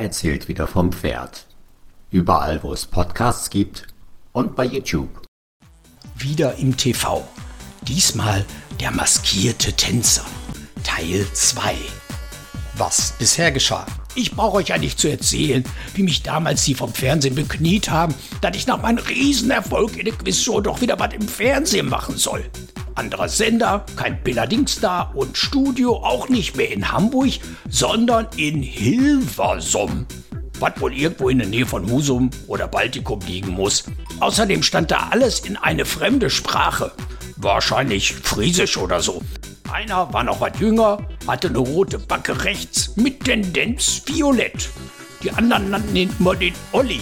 erzählt wieder vom Pferd. Überall, wo es Podcasts gibt und bei YouTube. Wieder im TV. Diesmal der maskierte Tänzer. Teil 2. Was bisher geschah. Ich brauche euch ja nicht zu erzählen, wie mich damals die vom Fernsehen bekniet haben, dass ich nach meinem Riesenerfolg in der Quizshow doch wieder was im Fernsehen machen soll. Anderer Sender, kein Pilladings da und Studio auch nicht mehr in Hamburg, sondern in Hilversum. Was wohl irgendwo in der Nähe von Husum oder Baltikum liegen muss. Außerdem stand da alles in eine fremde Sprache. Wahrscheinlich Friesisch oder so. Einer war noch was jünger, hatte eine rote Backe rechts mit Tendenz violett. Die anderen nannten ihn immer den Olli.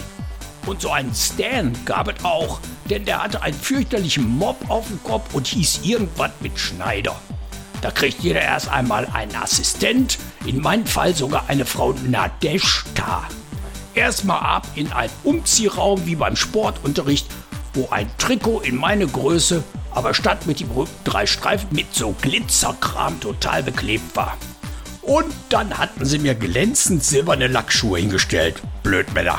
Und so einen Stan gab es auch, denn der hatte einen fürchterlichen Mob auf dem Kopf und hieß irgendwas mit Schneider. Da kriegt jeder erst einmal einen Assistent, in meinem Fall sogar eine Frau Nadeshta. Erstmal ab in einen Umziehraum wie beim Sportunterricht, wo ein Trikot in meine Größe aber statt mit dem Rücken drei Streifen mit so Glitzerkram total beklebt war. Und dann hatten sie mir glänzend silberne Lackschuhe hingestellt. Blödmänner.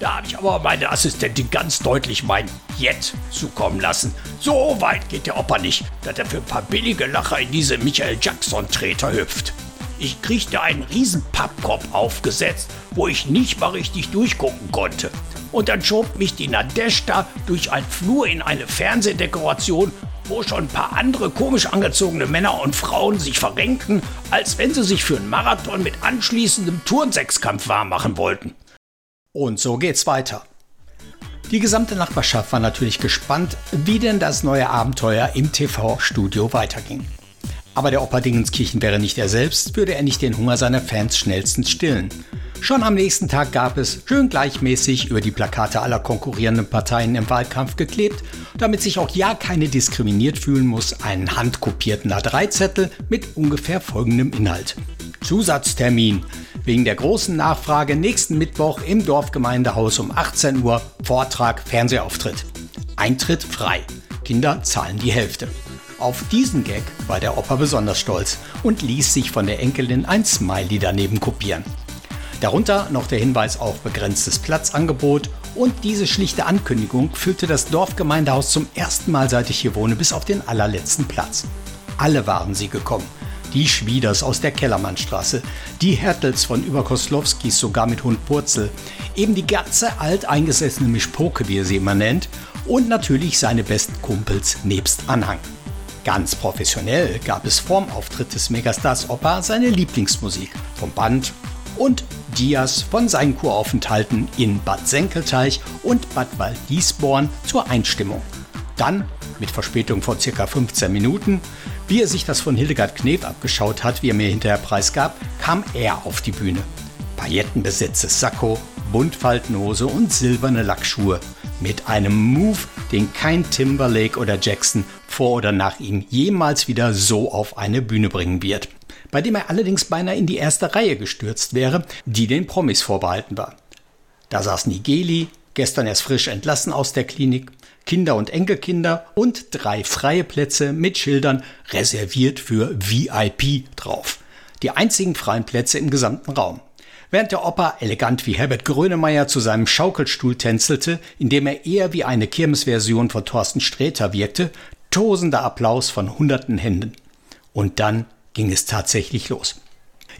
Da habe ich aber meine Assistentin ganz deutlich mein Jet zukommen lassen. So weit geht der Opa nicht, dass er für ein paar billige Lacher in diese Michael Jackson-Treter hüpft. Ich kriegte einen riesen Pappkorb aufgesetzt, wo ich nicht mal richtig durchgucken konnte und dann schob mich die Nadeshda durch ein Flur in eine Fernsehdekoration, wo schon ein paar andere komisch angezogene Männer und Frauen sich verrenkten, als wenn sie sich für einen Marathon mit anschließendem Turnsechskampf warm machen wollten. Und so geht's weiter. Die gesamte Nachbarschaft war natürlich gespannt, wie denn das neue Abenteuer im TV-Studio weiterging. Aber der Opa Dingenskirchen wäre nicht er selbst, würde er nicht den Hunger seiner Fans schnellstens stillen. Schon am nächsten Tag gab es, schön gleichmäßig über die Plakate aller konkurrierenden Parteien im Wahlkampf geklebt, damit sich auch ja keine diskriminiert fühlen muss, einen handkopierten A3-Zettel mit ungefähr folgendem Inhalt. Zusatztermin. Wegen der großen Nachfrage nächsten Mittwoch im Dorfgemeindehaus um 18 Uhr Vortrag, Fernsehauftritt. Eintritt frei. Kinder zahlen die Hälfte. Auf diesen Gag war der Opa besonders stolz und ließ sich von der Enkelin ein Smiley daneben kopieren. Darunter noch der Hinweis auf begrenztes Platzangebot und diese schlichte Ankündigung füllte das Dorfgemeindehaus zum ersten Mal seit ich hier wohne bis auf den allerletzten Platz. Alle waren sie gekommen. Die Schwieders aus der Kellermannstraße, die Hertels von Überkoslowskis sogar mit Hund Purzel, eben die ganze alteingesessene Mischpoke, wie er sie immer nennt, und natürlich seine besten Kumpels nebst Anhang. Ganz professionell gab es vorm Auftritt des Megastars Opa seine Lieblingsmusik vom Band und Diaz von seinen Kuraufenthalten in Bad Senkelteich und Bad Waldisborn zur Einstimmung. Dann, mit Verspätung von circa 15 Minuten, wie er sich das von Hildegard Knef abgeschaut hat, wie er mir hinterher preisgab, kam er auf die Bühne. Paillettenbesetztes Sakko, Buntfaltenhose und silberne Lackschuhe. Mit einem Move, den kein Timberlake oder Jackson vor oder nach ihm jemals wieder so auf eine Bühne bringen wird bei dem er allerdings beinahe in die erste Reihe gestürzt wäre, die den Promis vorbehalten war. Da saß Nigeli, gestern erst frisch entlassen aus der Klinik, Kinder und Enkelkinder und drei freie Plätze mit Schildern reserviert für VIP drauf. Die einzigen freien Plätze im gesamten Raum. Während der Opa elegant wie Herbert Grönemeyer zu seinem Schaukelstuhl tänzelte, indem er eher wie eine Kirmesversion von Thorsten Sträter wirkte, tosender Applaus von hunderten Händen. Und dann ging es tatsächlich los.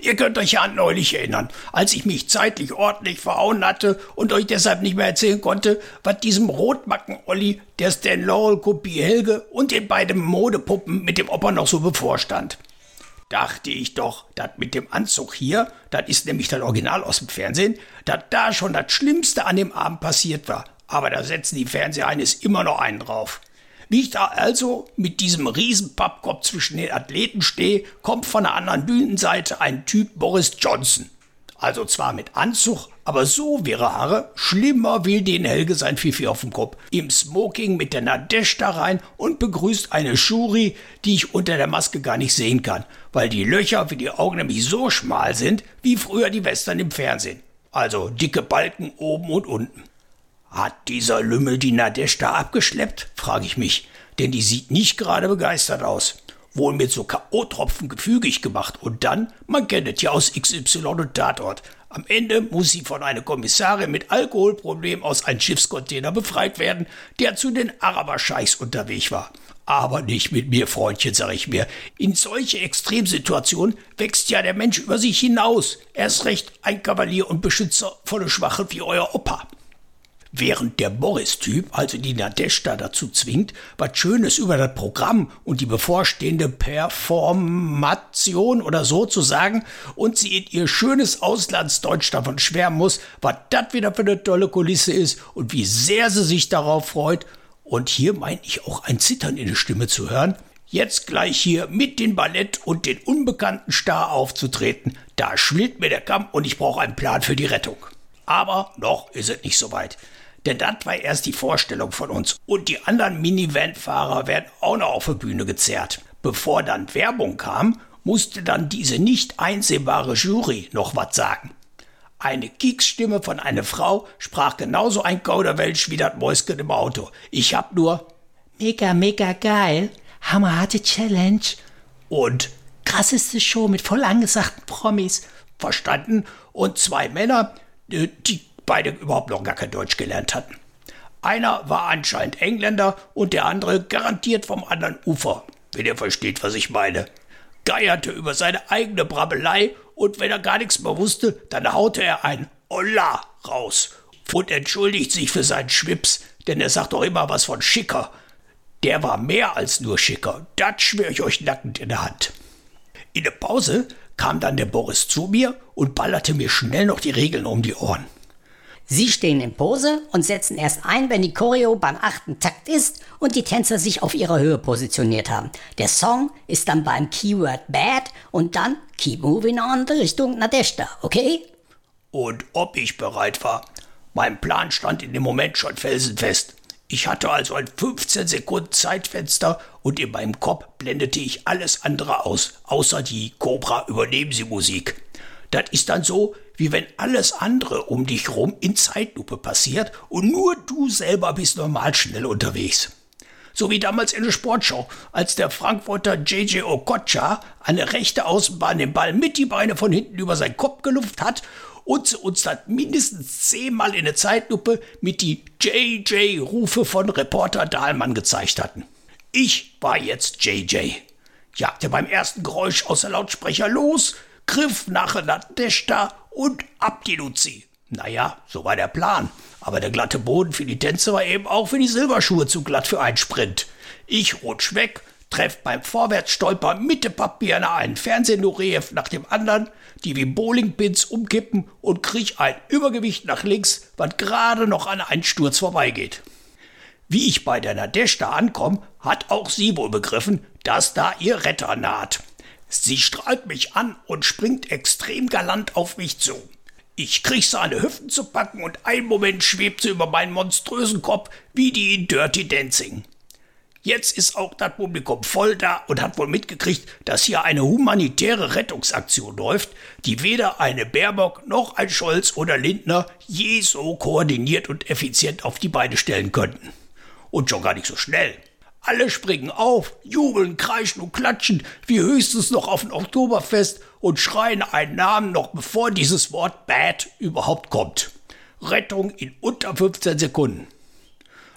Ihr könnt euch ja an neulich erinnern, als ich mich zeitlich ordentlich verhauen hatte und euch deshalb nicht mehr erzählen konnte, was diesem Rotmacken-Olli, der Stan Laurel-Kopie Helge und den beiden Modepuppen mit dem Opa noch so bevorstand. Dachte ich doch, das mit dem Anzug hier, das ist nämlich das Original aus dem Fernsehen, dass da schon das Schlimmste an dem Abend passiert war. Aber da setzen die Fernseher eines immer noch einen drauf. Wie ich da also mit diesem riesen Pappkopf zwischen den Athleten stehe, kommt von der anderen Bühnenseite ein Typ Boris Johnson. Also zwar mit Anzug, aber so wäre Haare, schlimmer will den Helge sein Fifi auf dem Kopf. Im Smoking mit der Nadeshda rein und begrüßt eine Shuri, die ich unter der Maske gar nicht sehen kann, weil die Löcher für die Augen nämlich so schmal sind, wie früher die Western im Fernsehen. Also dicke Balken oben und unten. Hat dieser Lümmel die Nadeshda abgeschleppt? frage ich mich, denn die sieht nicht gerade begeistert aus. Wohl mit so K.O.-Tropfen gefügig gemacht und dann, man kennt es ja aus XY und Tatort, Am Ende muss sie von einer Kommissarin mit Alkoholproblem aus einem Schiffscontainer befreit werden, der zu den Araberscheichs unterwegs war. Aber nicht mit mir, Freundchen, sag ich mir. In solche Extremsituationen wächst ja der Mensch über sich hinaus. Erst recht ein Kavalier und Beschützer von Schwachen wie euer Opa. Während der Boris-Typ also die Nadeshda dazu zwingt, was Schönes über das Programm und die bevorstehende Performation oder so zu sagen und sie in ihr schönes Auslandsdeutsch davon schwärmen muss, was das wieder für eine tolle Kulisse ist und wie sehr sie sich darauf freut. Und hier meine ich auch ein Zittern in der Stimme zu hören. Jetzt gleich hier mit dem Ballett und den unbekannten Star aufzutreten, da schwillt mir der Kamm und ich brauche einen Plan für die Rettung. Aber noch ist es nicht so weit. Denn das war erst die Vorstellung von uns. Und die anderen Minivan-Fahrer werden auch noch auf die Bühne gezerrt. Bevor dann Werbung kam, musste dann diese nicht einsehbare Jury noch was sagen. Eine Kieksstimme von einer Frau sprach genauso ein Kauderwelsch wie das Mäuschen im Auto. Ich hab nur Mega, mega geil, hammerharte Challenge und krasseste Show mit voll angesagten Promis verstanden und zwei Männer, äh, die beide überhaupt noch gar kein Deutsch gelernt hatten. Einer war anscheinend Engländer und der andere garantiert vom anderen Ufer, wenn ihr versteht, was ich meine. Geierte über seine eigene Brabbelei und wenn er gar nichts mehr wusste, dann haute er ein Olla raus und entschuldigt sich für seinen Schwips, denn er sagt doch immer was von Schicker. Der war mehr als nur Schicker, das schwöre ich euch nackend in der Hand. In der Pause kam dann der Boris zu mir und ballerte mir schnell noch die Regeln um die Ohren. Sie stehen in Pose und setzen erst ein, wenn die Choreo beim achten Takt ist und die Tänzer sich auf ihrer Höhe positioniert haben. Der Song ist dann beim Keyword Bad und dann Keep Moving On Richtung Nadeshda, okay? Und ob ich bereit war? Mein Plan stand in dem Moment schon felsenfest. Ich hatte also ein 15 Sekunden Zeitfenster und in meinem Kopf blendete ich alles andere aus, außer die Cobra übernehmen Sie Musik. Das ist dann so, wie wenn alles andere um dich rum in Zeitlupe passiert und nur du selber bist normal schnell unterwegs. So wie damals in der Sportschau, als der Frankfurter JJ Okocha eine rechte Außenbahn den Ball mit die Beine von hinten über seinen Kopf geluft hat und uns dann mindestens zehnmal in der Zeitlupe mit die JJ-Rufe von Reporter Dahlmann gezeigt hatten. Ich war jetzt JJ. Jagte beim ersten Geräusch aus der Lautsprecher los, griff nach Nadeshda und ab die Luzi. Naja, so war der Plan. Aber der glatte Boden für die Tänze war eben auch für die Silberschuhe zu glatt für einen Sprint. Ich rutsch weg, treff beim Vorwärtsstolper mit der Papierne einen Fernsehnorev nach dem anderen, die wie Bowlingpins umkippen und krieg ein Übergewicht nach links, was gerade noch an einen Sturz vorbeigeht. Wie ich bei der Nadeshda ankomme, hat auch sie wohl begriffen, dass da ihr Retter naht. Sie strahlt mich an und springt extrem galant auf mich zu. Ich krieg die Hüften zu packen und einen Moment schwebt sie über meinen monströsen Kopf wie die in Dirty Dancing. Jetzt ist auch das Publikum voll da und hat wohl mitgekriegt, dass hier eine humanitäre Rettungsaktion läuft, die weder eine Baerbock noch ein Scholz oder Lindner je so koordiniert und effizient auf die Beine stellen könnten. Und schon gar nicht so schnell. Alle springen auf, jubeln, kreischen und klatschen, wie höchstens noch auf ein Oktoberfest und schreien einen Namen noch bevor dieses Wort Bad überhaupt kommt. Rettung in unter 15 Sekunden.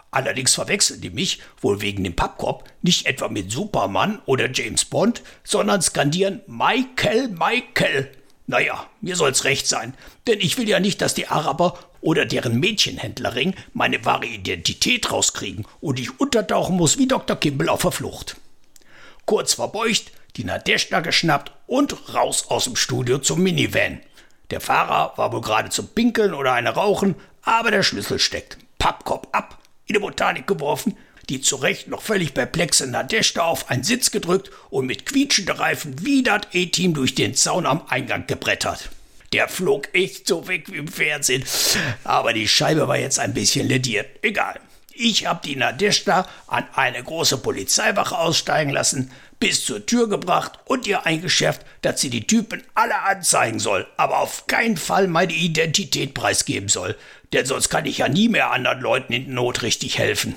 Allerdings verwechseln die mich, wohl wegen dem Pappkorb, nicht etwa mit Superman oder James Bond, sondern skandieren Michael, Michael. Naja, mir soll's recht sein, denn ich will ja nicht, dass die Araber oder deren Mädchenhändlerring meine wahre Identität rauskriegen und ich untertauchen muss wie Dr. Kimball auf der Flucht. Kurz verbeugt, die Nadeshda geschnappt und raus aus dem Studio zum Minivan. Der Fahrer war wohl gerade zum Pinkeln oder eine Rauchen, aber der Schlüssel steckt. Pappkorb ab, in die Botanik geworfen, die zu Recht noch völlig perplexe Nadeshda auf einen Sitz gedrückt und mit quietschenden Reifen wie das E-Team durch den Zaun am Eingang gebrettert. Der flog echt so weg wie im Fernsehen. Aber die Scheibe war jetzt ein bisschen lediert. Egal. Ich hab die Nadeshda an eine große Polizeiwache aussteigen lassen, bis zur Tür gebracht und ihr eingeschärft, dass sie die Typen alle anzeigen soll, aber auf keinen Fall meine Identität preisgeben soll, denn sonst kann ich ja nie mehr anderen Leuten in Not richtig helfen.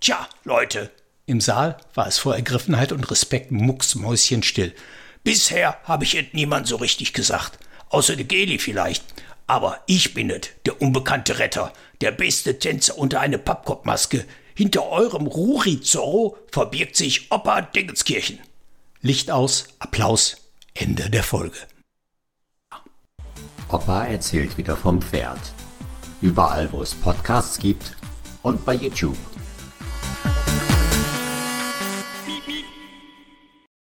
Tja, Leute. Im Saal war es vor Ergriffenheit und Respekt mucksmäuschenstill. Bisher habe ich es niemand so richtig gesagt. Außer der Geli vielleicht. Aber ich bin es, der unbekannte Retter, der beste Tänzer unter eine Pappkorbmaske. Hinter eurem Ruri Zorro verbirgt sich Opa Dingenskirchen. Licht aus, Applaus, Ende der Folge. Opa erzählt wieder vom Pferd. Überall, wo es Podcasts gibt und bei YouTube.